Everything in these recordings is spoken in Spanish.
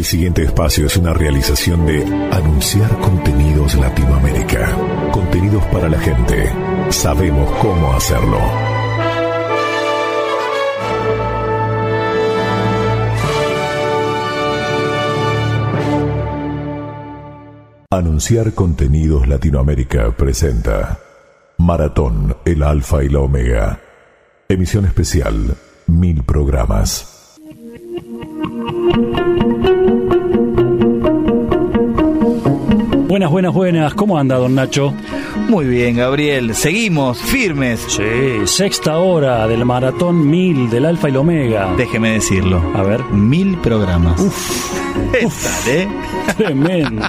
El siguiente espacio es una realización de Anunciar Contenidos Latinoamérica. Contenidos para la gente. Sabemos cómo hacerlo. Anunciar Contenidos Latinoamérica presenta Maratón, el Alfa y la Omega. Emisión especial, mil programas. Buenas, buenas, buenas. ¿Cómo anda, don Nacho? Muy bien, Gabriel. Seguimos firmes. Sí, sexta hora del maratón mil del Alfa y el Omega. Déjeme decirlo. A ver. Mil programas. Uf, Uf, ¿eh? tremendo,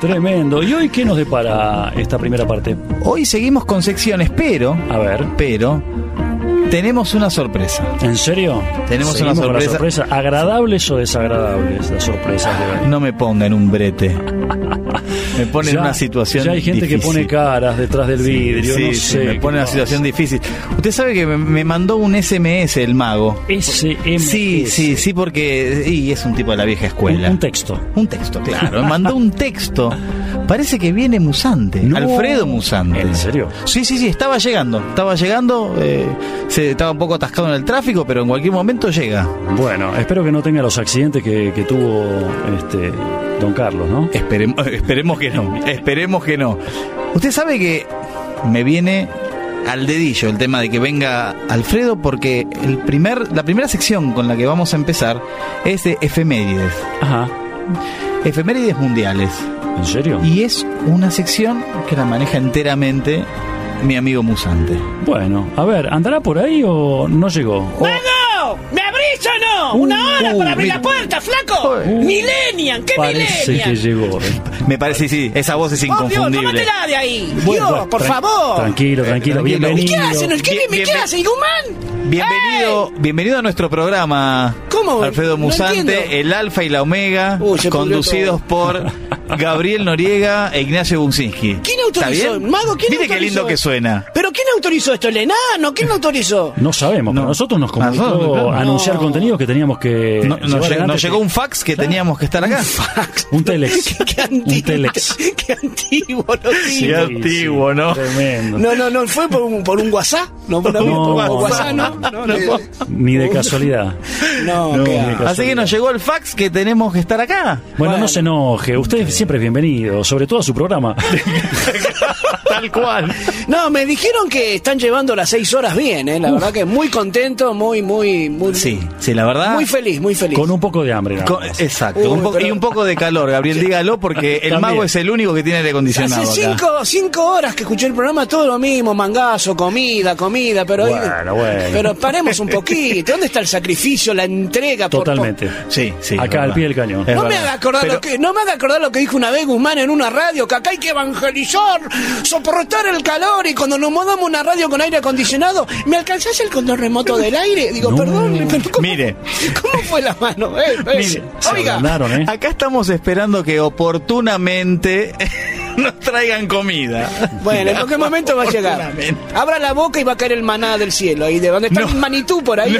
tremendo. ¿Y hoy qué nos depara esta primera parte? Hoy seguimos con secciones, pero, A ver. pero, tenemos una sorpresa. ¿En serio? Tenemos una la sorpresa. ¿Agradables o desagradables las sorpresas de? No me ponga en un brete. Me pone en una situación Ya hay gente que difícil. pone caras detrás del vidrio. Sí, no sí, sé me pone en una situación difícil. Usted sabe que me, me mandó un SMS el mago. SMS. Sí, sí, sí, porque y es un tipo de la vieja Un, escuela. un texto. Un texto, claro. Me mandó un texto. Parece que viene Musante. No. Alfredo Musante. ¿En serio? Sí, sí, sí, estaba llegando. Estaba llegando. eh, se, estaba un poco atascado en el tráfico, pero en cualquier momento llega. Bueno, espero que no tenga los accidentes que, que tuvo este don Carlos, ¿no? Esperemos, esperemos que no. Esperemos que no. Usted sabe que me viene al dedillo el tema de que venga Alfredo porque el primer, la primera sección con la que vamos a empezar es de efemérides. Ajá. Efemérides mundiales. ¿En serio? Y es una sección que la maneja enteramente mi amigo Musante. Bueno, a ver, ¿andará por ahí o no llegó? O- ¡Mago! ¿Me abrís o no? Uh, ¡Una hora uh, para abrir la puerta, flaco! Uh. ¡Millennium! ¿Qué Parece que Millennium? llegó. ¿eh? Me parece, sí, esa voz es ¡Oh, Dios, inconfundible. tómatela de ahí! Bueno, Dios, bueno, por tran- favor! Tranquilo, tranquilo, tranquilo. bienvenido. ¿Qué hacen? ¿Qué, Bien- ¿qué bien- hace, Guzmán? Bienvenido, bienvenido a nuestro programa, ¿Cómo? Alfredo No Musante, el Alfa y la Omega, Uy, se pudrió conducidos por Gabriel Noriega e Ignacio Buncinski. ¿Quién ¿Está autorizó? bien? Mago, ¿quién Mire qué autorizó? lindo que suena. ¿Pero quién autorizó esto? ¿El enano? ¿Quién lo autorizó? No sabemos, pero No. nosotros nos comunicó Nosotros, claro. anunciar No. contenido que teníamos que. No- nos, llegó, adelante. nos llegó un fax que teníamos que estar acá. Un telex. qué, qué Un antiguo. telex. Qué antiguo, lo Sí, digo. antiguo, ¿no? Tremendo. No, no, no, fue por un, por un WhatsApp. No, por, No, por no. WhatsApp, no. No, no, Ni de casualidad. no, No, qué. Así que nos llegó el fax que tenemos que estar acá. Bueno, Bueno. no se enoje. Usted siempre es bienvenido, sobre todo a su programa. Tal cual. No, me dijeron que están llevando las seis horas bien, ¿eh? La verdad que muy contento, muy, muy, muy. Sí, sí, la verdad. Muy feliz, muy feliz. Con un poco de hambre. nada Con- más. exacto, Uy, un pero- y un poco de calor, Gabriel, dígalo, porque el mago es el único que tiene aire acondicionado. Hace acá. cinco, cinco horas que escuché el programa, todo lo mismo, mangazo, comida, comida, pero hoy- Bueno, bueno. pero paremos un poquito. ¿Dónde está el sacrificio, la entrega? por- Totalmente. Sí, sí. Acá al pie del cañón. No me, haga acordar Pero- lo que, no me haga acordar lo que dijo una vez Guzmán en una radio, que acá hay que evangelizar, soportar el calor y cuando nos mudamos a una radio con aire acondicionado, ¿me alcanzás el control remoto del aire? Digo, No. perdón, pero ¿cómo, Mire. ¿cómo fue la mano? Eh, eh, Mire, Se oiga, ¿eh? Acá estamos esperando que oportunamente nos traigan comida. bueno, en cualquier momento va a llegar. Abra la boca y va a caer el maná del cielo. Ahí de donde está No. el manitú por ahí.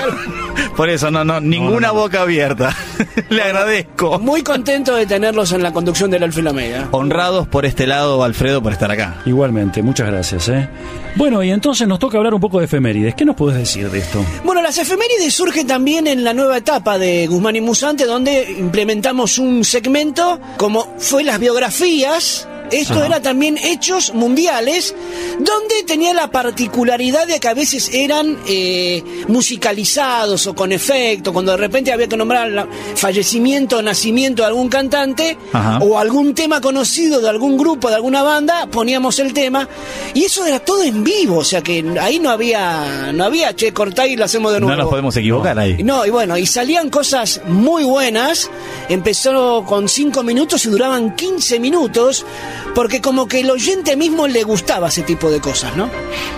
Por eso, no, no, ninguna no, no. boca abierta. Le agradezco. Muy contento de tenerlos en la conducción del Alfa y la Omega. Honrados por este lado, Alfredo, por estar acá. Igualmente, muchas gracias. ¿eh? Bueno, y entonces nos toca hablar un poco de efemérides. ¿Qué nos puedes decir de esto? Bueno, las efemérides surgen también en la nueva etapa de Guzmán y Musante, donde implementamos un segmento como fue las biografías. Esto Ajá. era también hechos mundiales, donde tenía la particularidad de que a veces eran eh, musicalizados o con efecto, cuando de repente había que nombrar fallecimiento o nacimiento de algún cantante Ajá. o algún tema conocido de algún grupo, de alguna banda, poníamos el tema y eso era todo en vivo, o sea que ahí no había, no había, che, cortá y lo hacemos de nuevo. No nos podemos equivocar ahí. No, y bueno, y salían cosas muy buenas. Empezó con 5 minutos y duraban 15 minutos, porque como que el oyente mismo le gustaba ese tipo de cosas, ¿no?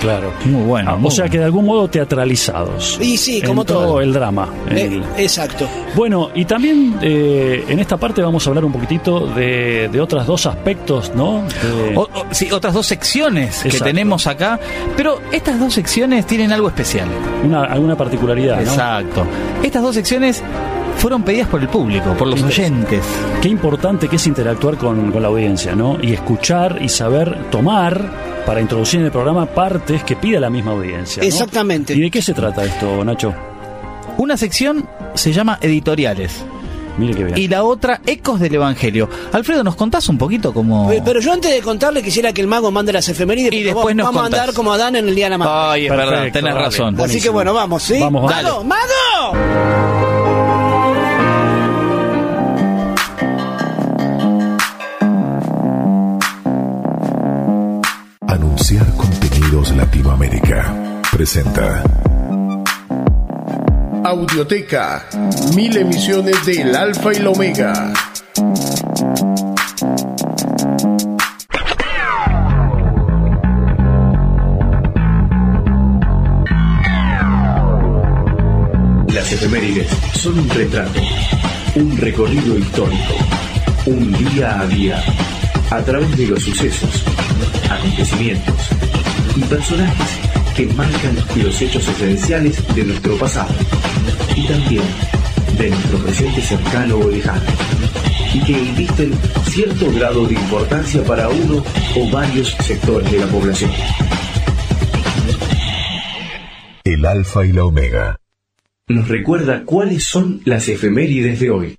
Claro. Muy bueno, Ah, muy o sea que de algún modo teatralizados. Y sí, En como todo. el drama. Eh, el- exacto. Bueno, y también eh, en esta parte vamos a hablar un poquitito de, de otros dos aspectos, ¿no? De- O- o- sí, otras dos secciones que tenemos acá, pero estas dos secciones tienen algo especial. una, alguna particularidad, ¿no? Exacto. Estas dos secciones fueron pedidas por el público, por los oyentes. Qué importante que es interactuar con, con la audiencia, ¿no? Y escuchar y saber tomar para introducir en el programa partes que pida la misma audiencia. ¿no? Exactamente. ¿Y de qué se trata esto, Nacho? Una sección se llama editoriales Mire qué bien. y la otra ecos del Evangelio. Alfredo, ¿nos contás un poquito cómo...? Pe- Pero yo antes de contarle quisiera que el mago mande las efemérides. Y después vamos- nos vamos a contás. andar como Adán en el día de la madre. Ay, es verdad, tenés razón. Así que bueno, vamos, ¿sí? Vamos, ¡Mago! dale. ¡Mago! Presenta. Audioteca, mil emisiones del Alfa y la Omega. Las efemérides son un retrato, un recorrido histórico, un día a día, a través de los sucesos, acontecimientos y personajes que marcan los hechos esenciales de nuestro pasado y también de nuestro presente cercano o lejano y que invisten cierto grado de importancia para uno o varios sectores de la población. El Alfa y la Omega. nos recuerda cuáles son las efemérides de hoy.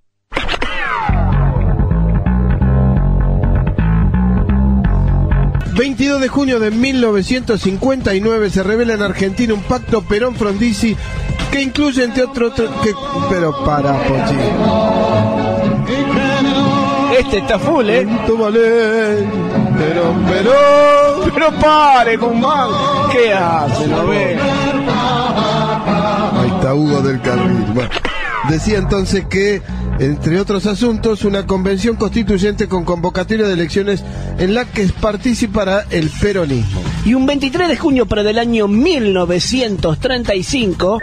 De junio de 1959 se revela en Argentina un pacto Perón-Frondizi que incluye entre otros... Que, pero para, Pochi. Este está full, ¿eh? Perón, Perón. Pero pare, Guzmán. ¿Qué hace, no ve? Ahí está Hugo del Carril. Bueno, decía entonces que, entre otros asuntos, una convención constituyente con convocatoria de elecciones en la que participará el peronismo. Y un 23 de junio, pero del año 1935,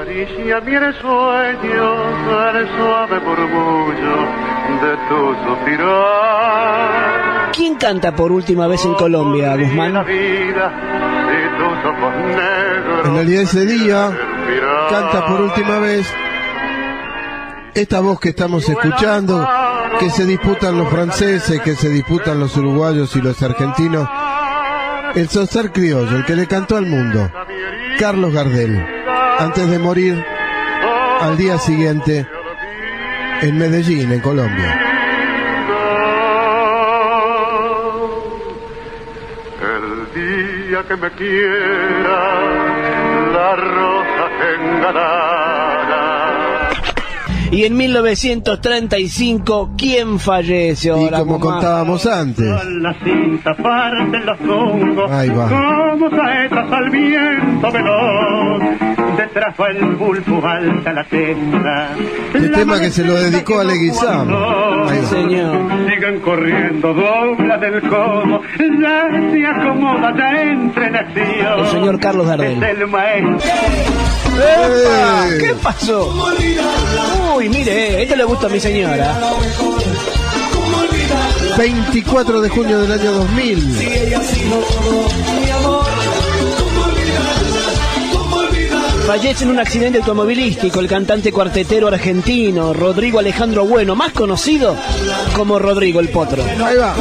Acaricia mi sueño el suave murmullo de tu suspirar. ¿quién canta por última vez en Colombia, Guzmán? En realidad ese día canta por última vez esta voz que estamos escuchando, que se disputan los franceses, que se disputan los uruguayos y los argentinos, el Sosar Criollo, el que le cantó al mundo, Carlos Gardel, antes de morir al día siguiente en Medellín, en Colombia. El día que me quiera, la rosa. Y en 1935, ¿quién fallece Y ahora, como contábamos antes, La cinta parte los hongos, Ahí va. como saetas al viento veloz. Detrás va el pulpo alta la tenda. el La tema que se lo dedicó a cuando Ahí señor. Sigan corriendo, dobla del codo, ya se acomoda ya entre nación. El señor Carlos Gardel. Es el maestro. ¡Epa! ¡Eh! ¿Qué pasó? Uy, mire, esto le gusta a mi señora. 24 de junio del año 2000. Fallece en un accidente automovilístico el cantante cuartetero argentino Rodrigo Alejandro Bueno, más conocido como Rodrigo el Potro. Ahí va.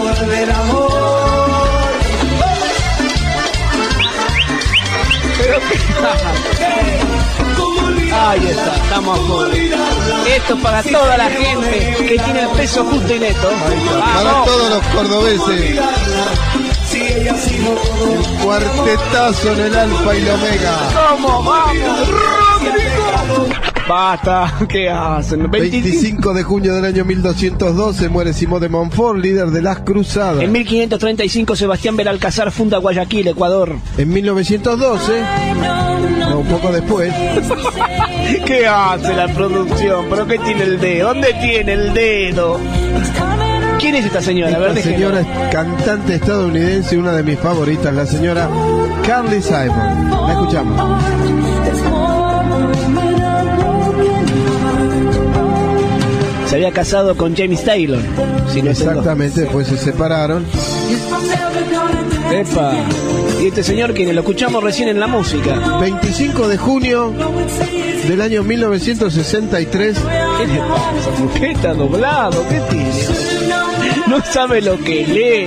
Ahí está, estamos a full. Esto para toda la gente que tiene el peso justo y neto. Para todos los cordobeses. El cuartetazo en el alfa y la omega. ¿Cómo vamos? Basta, ¿qué hacen? 25. 25 de junio del año 1212 muere Simón de Montfort, líder de las cruzadas. En 1535 Sebastián Belalcázar funda Guayaquil, Ecuador. En 1912, no, un poco después, ¿Qué hace la producción? ¿Pero qué tiene el dedo? ¿Dónde tiene el dedo? ¿Quién es esta señora? A ver, esta déjenme. señora es cantante estadounidense, una de mis favoritas, la señora Carly Simon. La escuchamos. Había casado con James Taylor. Si no tengo- Exactamente, después se separaron Epa. Y este señor, quien lo escuchamos recién en la música. 25 de junio del año 1963. ¿Qué le pasa? ¿Por qué está doblado? ¿Qué tiene? No sabe lo que lee.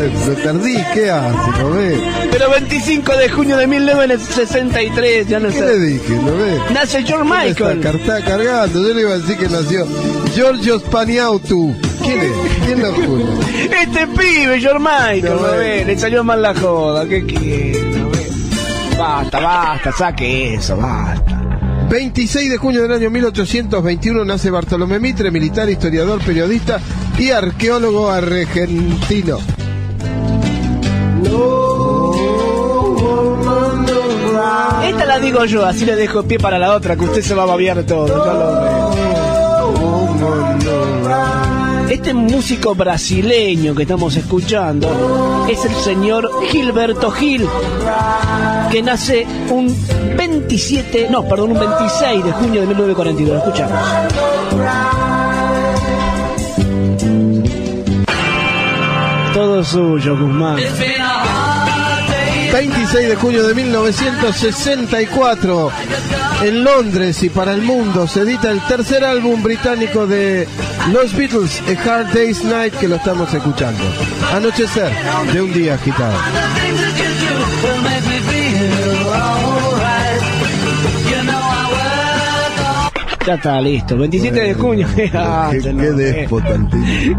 ¿Dónde me perdí? ¿Qué hace? ¿No ve? Pero 25 de junio de 1963, ya no ¿Qué sé. le dije? ¿No ve? Nace George ¿Dónde Michael. Está, está cargando. Yo le iba a decir que nació Giorgio Spaniautu. ¿Quién es? ¿Quién lo jura? Este pibe, George Michael, No, ¿no eh. ve? Le salió mal la joda. ¿Qué quiere? Basta, basta, saque eso, basta. 26 de junio del año 1821 nace Bartolomé Mitre, militar, historiador, periodista y arqueólogo argentino. Esta la digo yo, así le dejo pie para la otra, que usted se va a babiar todo. ya lo. Este músico brasileño que estamos escuchando es el señor Gilberto Gil, que nace un 27, no, perdón, un 26 de junio de 1942. Lo escuchamos. 'Todo suyo, Guzmán. 26 de junio de 1964 en Londres y para el mundo se edita el tercer álbum británico de los Beatles, A Hard Day's Night, que lo estamos escuchando. Anochecer de un día agitado. Ya está listo. 27 de junio. Qué, qué.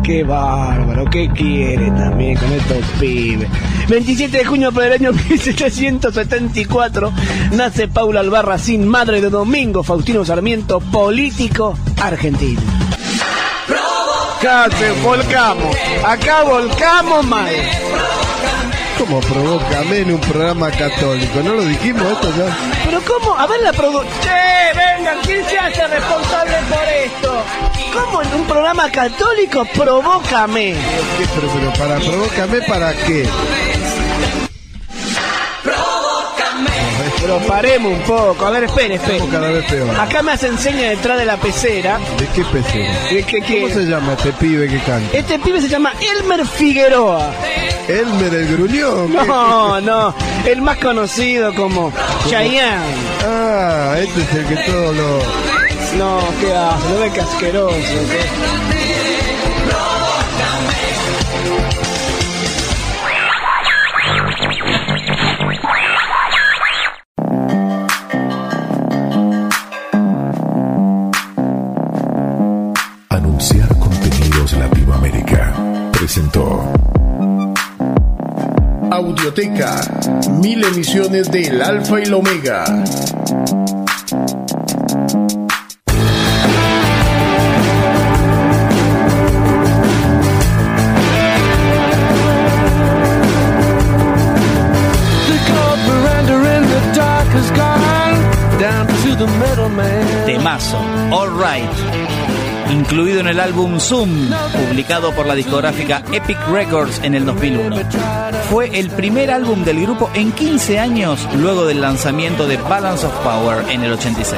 Qué bárbaro, ¿qué quiere también con estos pibes? 27 de junio por el año 1774 nace Paula Albarracín, madre de Domingo Faustino Sarmiento, político argentino. Acá se volcamos, acá volcamos mal. Como provócame en un programa católico. ¿No lo dijimos esto ya? Cómo, a ver la producción. Che, vengan, ¿quién se hace responsable por esto? ¿Cómo en un programa católico provócame? ¿Qué? Pero, pero para provócame, ¿para qué? Pero paremos un poco, a ver, espere, espere. Estamos cada vez peor. Acá me hacen seña detrás de la pecera. ¿De qué pecera? ¿De qué- qué? ¿Cómo se llama este pibe que canta? Este pibe se llama Elmer Figueroa. Elmer el gruñón. No, no, el más conocido como Chayanne. Ah, este es el que todo lo... No, qué asco, no ve que asqueroso. qué- Audioteca, mil emisiones del Alfa y el Omega. Incluido en el álbum Zoom, publicado por la discográfica Epic Records en el 2001. Fue el primer álbum del grupo en 15 años luego del lanzamiento de Balance of Power en el 86.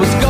was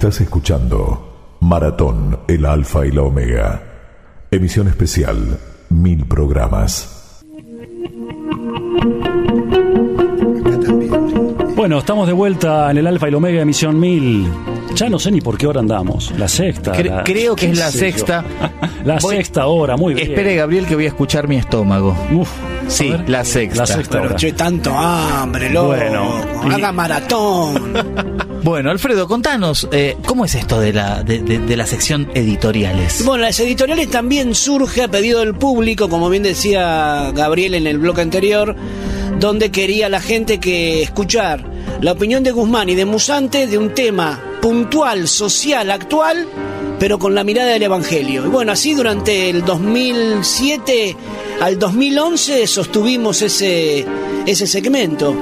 Estás escuchando Maratón, el Alfa y la Omega. Emisión especial, mil programas. Bueno, estamos de vuelta en el Alfa y el Omega emisión 1000. Ya no sé ni por qué hora andamos. La sexta. Cre- la- creo que es la sexta. la Voy- sexta hora, muy bien. Espere, Gabriel, que voy a escuchar mi estómago. Uf, Sí, la sexta. La sexta Pero hora. che, tanto hambre, loco. Bueno, y- Haga maratón. Bueno, Alfredo, contanos, eh, ¿cómo es esto de la, de, la sección editoriales? Bueno, las editoriales también surge a pedido del público, como bien decía Gabriel en el bloque anterior, donde quería la gente que escuchar la opinión de Guzmán y de Musante de un tema puntual, social, actual, pero con la mirada del Evangelio. Y bueno, así durante el 2007 al 2011 sostuvimos ese, ese segmento,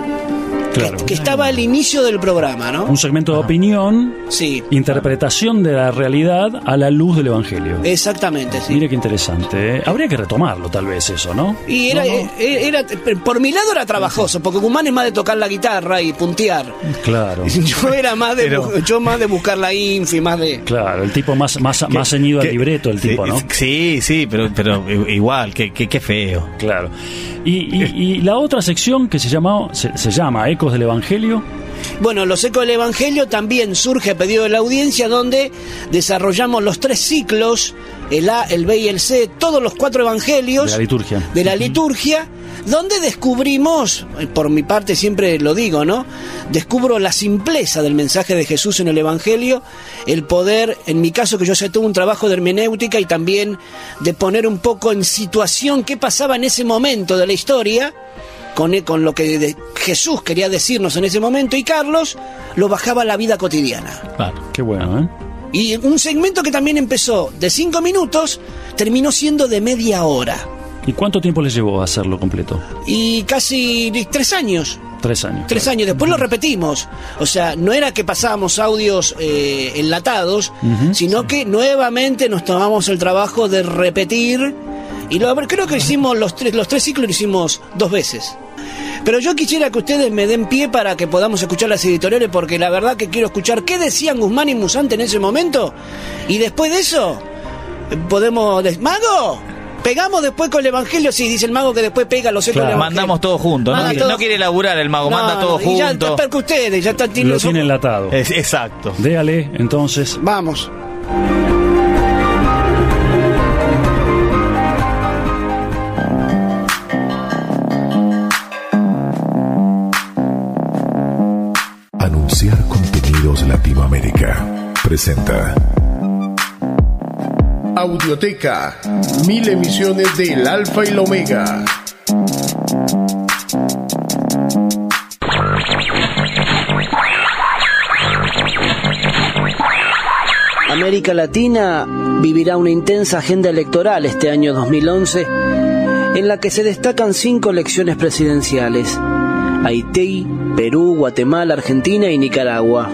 Claro. que, estaba al inicio del programa, ¿no? Un segmento de opinión, Sí, interpretación de la realidad a la luz del Evangelio. exactamente, sí. Mire qué interesante. ¿eh? Habría que retomarlo, tal vez, eso, ¿no? Y era, No, no. eh, era, por mi lado era trabajoso, porque Guzmán es más de tocar la guitarra y puntear. Claro. Yo era más de, Pero- yo más de buscar la infi, más de... Claro, el tipo más, más, más ceñido al libreto, el tipo, ¿no? Sí, sí, pero, pero igual, qué qué feo. Claro. Y, y- y la otra sección que se llama, se, se llama Ecos del Evangelio, Bueno, los ecos del Evangelio también surge a pedido de la audiencia, donde desarrollamos los tres ciclos, el A, el B y el C, todos los cuatro evangelios de la liturgia. de la liturgia, donde descubrimos, por mi parte siempre lo digo, ¿no? Descubro la simpleza del mensaje de Jesús en el Evangelio, el poder, en mi caso que yo sé tuve un trabajo de hermenéutica y también de poner un poco en situación qué pasaba en ese momento de la historia, con, eh, con lo que de- Jesús quería decirnos en ese momento, y Carlos lo bajaba a la vida cotidiana. Claro. Qué bueno, ¿eh? Y un segmento que también empezó de cinco minutos, terminó siendo de media hora. ¿Y cuánto tiempo les llevó a hacerlo completo? Y casi tres años. Tres años. Tres años, después lo repetimos. O sea, no era que pasábamos audios eh, enlatados, sino que nuevamente nos tomamos el trabajo de repetir. Y lo, creo que hicimos los tres, los tres ciclos lo hicimos dos veces. Pero yo quisiera que ustedes me den pie para que podamos escuchar las editoriales, porque la verdad que quiero escuchar qué decían Guzmán y Musante en ese momento. Y después de eso, podemos... de- ¡Mago! ¿Pegamos después con el Evangelio? Sí, dice el mago que después pega los ecos Claro. del Evangelio. Mandamos todo junto, no, quiere, todo- no quiere laburar el mago, No, manda todo no, y ya junto. está que ustedes, ya está Lo tiene tiene enlatado. Es- exacto. Déale, entonces. Vamos. Anunciar contenidos Latinoamérica. Presenta Audioteca. Mil emisiones del Alfa y la Omega. América Latina vivirá una intensa agenda electoral este año 2011 en la que se destacan cinco elecciones presidenciales. Haití, Perú, Guatemala, Argentina y Nicaragua.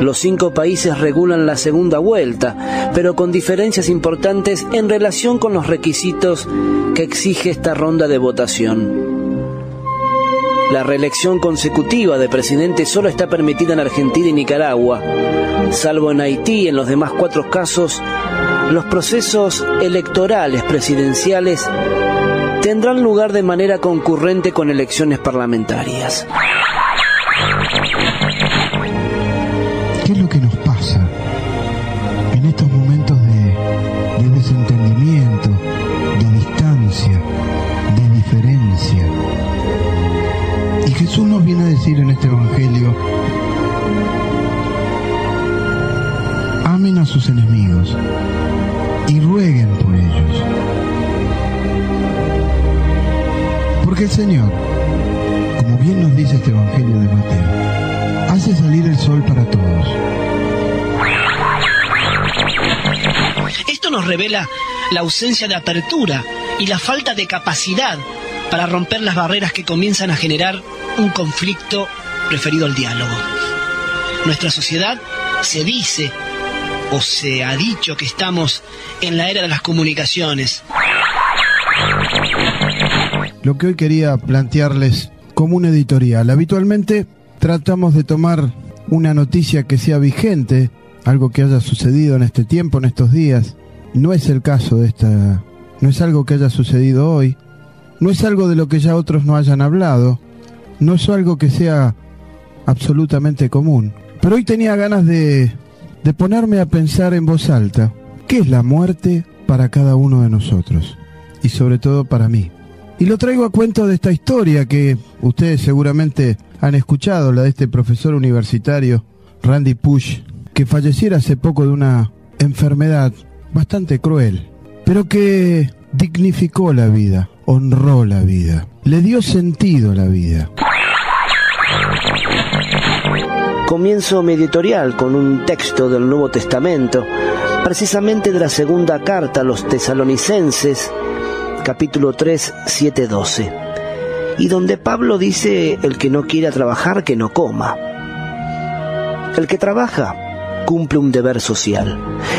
Los cinco países regulan la segunda vuelta, pero con diferencias importantes en relación con los requisitos que exige esta ronda de votación. La reelección consecutiva de presidente solo está permitida en Argentina y Nicaragua. Salvo en Haití en los demás cuatro casos, los procesos electorales presidenciales tendrán lugar de manera concurrente con elecciones parlamentarias. En este Evangelio, amen a sus enemigos y rueguen por ellos. Porque el Señor, como bien nos dice este Evangelio de Mateo, hace salir el sol para todos. Esto nos revela la ausencia de apertura y la falta de capacidad para romper las barreras que comienzan a generar un conflicto referido al diálogo. Nuestra sociedad se dice o se ha dicho que estamos en la era de las comunicaciones. Lo que hoy quería plantearles como un editorial. Habitualmente tratamos de tomar una noticia que sea vigente, algo que haya sucedido en este tiempo, en estos días. No es el caso de esta, no es algo que haya sucedido hoy, no es algo de lo que ya otros no hayan hablado, no es algo que sea absolutamente común. Pero hoy tenía ganas de, de ponerme a pensar en voz alta, ¿qué es la muerte para cada uno de nosotros? Y sobre todo para mí. Y lo traigo a cuento de esta historia que ustedes seguramente han escuchado, la de este profesor universitario, Randy Push, que falleciera hace poco de una enfermedad bastante cruel, pero que dignificó la vida, honró la vida, le dio sentido a la vida. Comienzo mi editorial con un texto del Nuevo Testamento, precisamente de la segunda carta a los tesalonicenses, capítulo 3, 7, 12, y donde Pablo dice, el que no quiera trabajar, que no coma. El que trabaja cumple un deber social.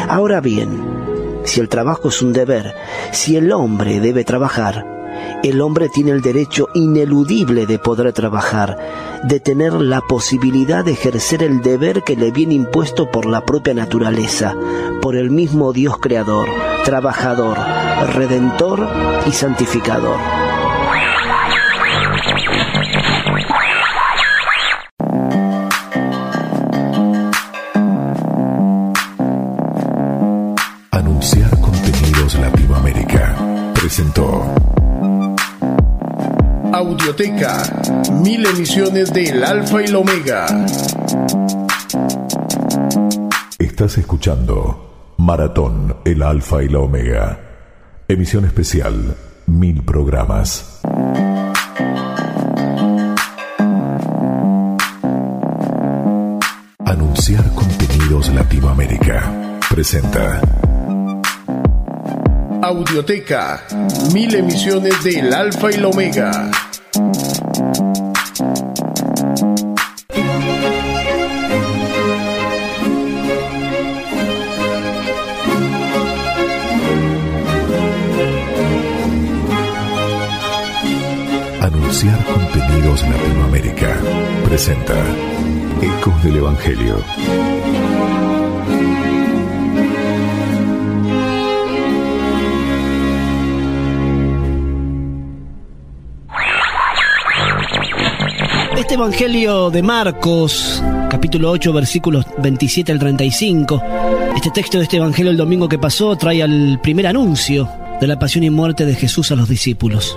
Ahora bien, si el trabajo es un deber, si el hombre debe trabajar, el hombre tiene el derecho ineludible de poder trabajar, de tener la posibilidad de ejercer el deber que le viene impuesto por la propia naturaleza, por el mismo Dios creador, trabajador, redentor y santificador. Emisiones del Alfa y el Omega. Estás escuchando Maratón, el Alfa y la Omega. Emisión especial, mil programas. Anunciar Contenidos Latinoamérica presenta Audioteca, mil emisiones del Alfa y el Omega. Anunciar Contenidos Latinoamérica presenta Ecos del Evangelio. Este Evangelio de Marcos, capítulo 8, versículos 27 al 35, este texto de este Evangelio el domingo que pasó trae al primer anuncio de la pasión y muerte de Jesús a los discípulos.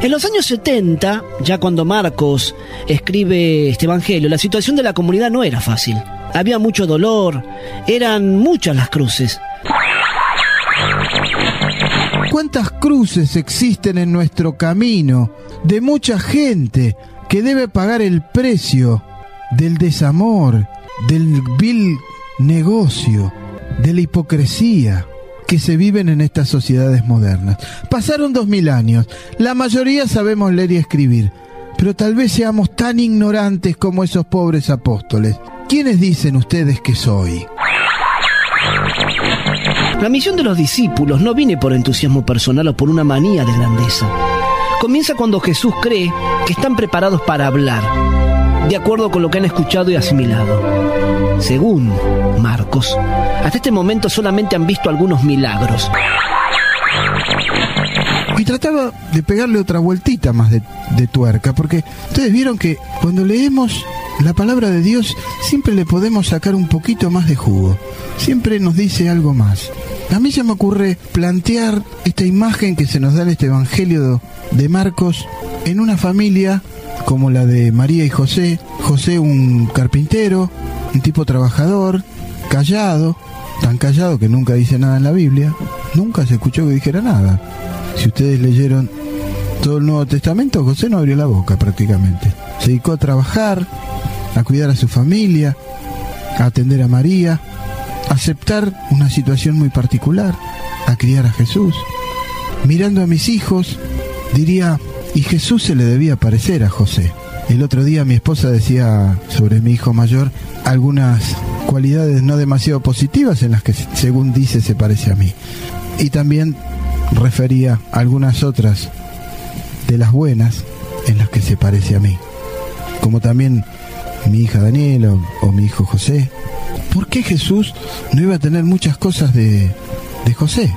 En los años 70, ya cuando Marcos escribe este Evangelio, la situación de la comunidad no era fácil. Había mucho dolor, eran muchas las cruces. ¿Cuántas cruces existen en nuestro camino de mucha gente que debe pagar el precio del desamor, del vil negocio, de la hipocresía que se viven en estas sociedades modernas? Pasaron dos mil años, la mayoría sabemos leer y escribir, pero tal vez seamos tan ignorantes como esos pobres apóstoles. ¿Quiénes dicen ustedes que soy? La misión de los discípulos no viene por entusiasmo personal o por una manía de grandeza. Comienza cuando Jesús cree que están preparados para hablar, de acuerdo con lo que han escuchado y asimilado. Según Marcos, hasta este momento solamente han visto algunos milagros. Y trataba de pegarle otra vueltita más de, tuerca, porque ustedes vieron que cuando leemos la palabra de Dios siempre le podemos sacar un poquito más de jugo. Siempre nos dice algo más. A mí se me ocurre plantear esta imagen que se nos da en este Evangelio de Marcos en una familia como la de María y José. José un carpintero, un tipo trabajador, callado, tan callado que nunca dice nada en la Biblia. Nunca se escuchó que dijera nada. Si ustedes leyeron todo el Nuevo Testamento, José no abrió la boca prácticamente. Se dedicó a trabajar, a cuidar a su familia, a atender a María, a aceptar una situación muy particular, a criar a Jesús. Mirando a mis hijos, diría, y Jesús se le debía parecer a José. El otro día mi esposa decía sobre mi hijo mayor algunas cualidades no demasiado positivas en las que según dice se parece a mí. Y también refería algunas otras de las buenas en las que se parece a mí. Como también mi hija Daniela o, o mi hijo José. ¿Por qué Jesús no iba a tener muchas cosas de, de José?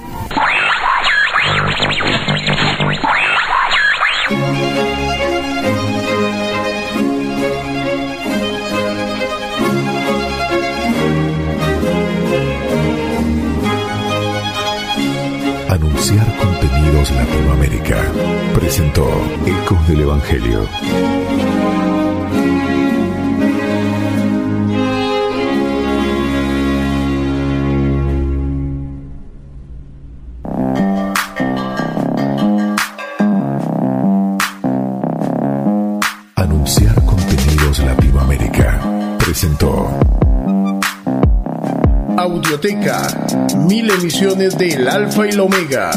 Presentó Ecos del Evangelio. Anunciar Contenidos Latinoamérica presentó Audioteca. Mil emisiones del Alfa y la Omega.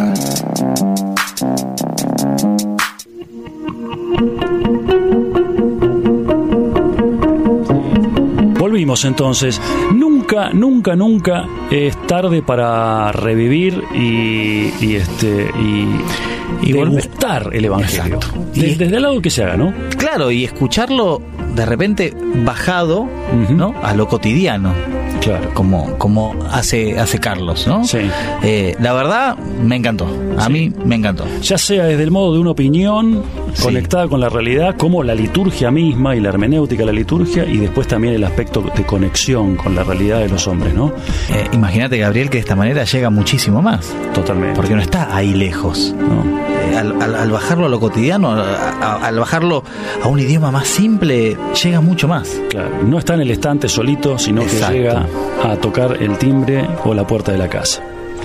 Entonces. Nunca, nunca, nunca es tarde para revivir y, y este y, Y degustar el evangelio. Exacto. De- Y- desde el lado que se haga, ¿no? Claro, y escucharlo de repente bajado. ¿no? A lo cotidiano. Claro. Como, como hace, hace Carlos, ¿no? Sí. Eh, la verdad, me encantó. A Sí. mí me encantó. Ya sea desde el modo de una opinión Sí. conectada con la realidad, como la liturgia misma y la hermenéutica la liturgia, y después también el aspecto de conexión con la realidad de los hombres, ¿no? Eh, imagínate, Gabriel, que de esta manera llega muchísimo más. Totalmente. Porque no está ahí lejos. ¿no? Eh, al, al- al bajarlo a lo cotidiano, al bajarlo a un idioma más simple, llega mucho más. Claro, no está en el estante solito, sino Exacto. que llega a tocar el timbre o la puerta de la casa.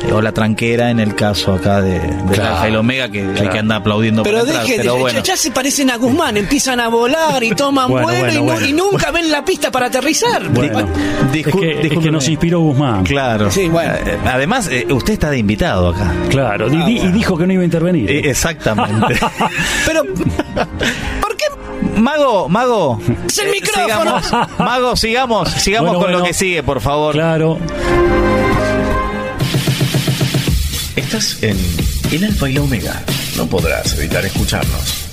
Eh, O la tranquera en el caso acá de, de Claro. Alfa y la Omega, que hay Claro. que andar aplaudiendo Pero entrar, deje, pero de- bueno. ya, ya se parecen a Guzmán, empiezan a volar y toman Bueno, vuelo bueno, y, nu- bueno. y nunca ven la pista para aterrizar. Bueno, es, que, es que discúlpeme. nos inspiró Guzmán. Claro. Sí, bueno. Eh, Además, eh, usted está de invitado acá. Claro, y dijo que no iba a intervenir. Eh, exactamente. Pero, ¿por qué Mago, Mago. es el micrófono? sigamos. Mago, sigamos, sigamos Bueno, con lo que sigue, por favor. Claro, Estás en El Alfa y la Omega. No podrás evitar escucharnos.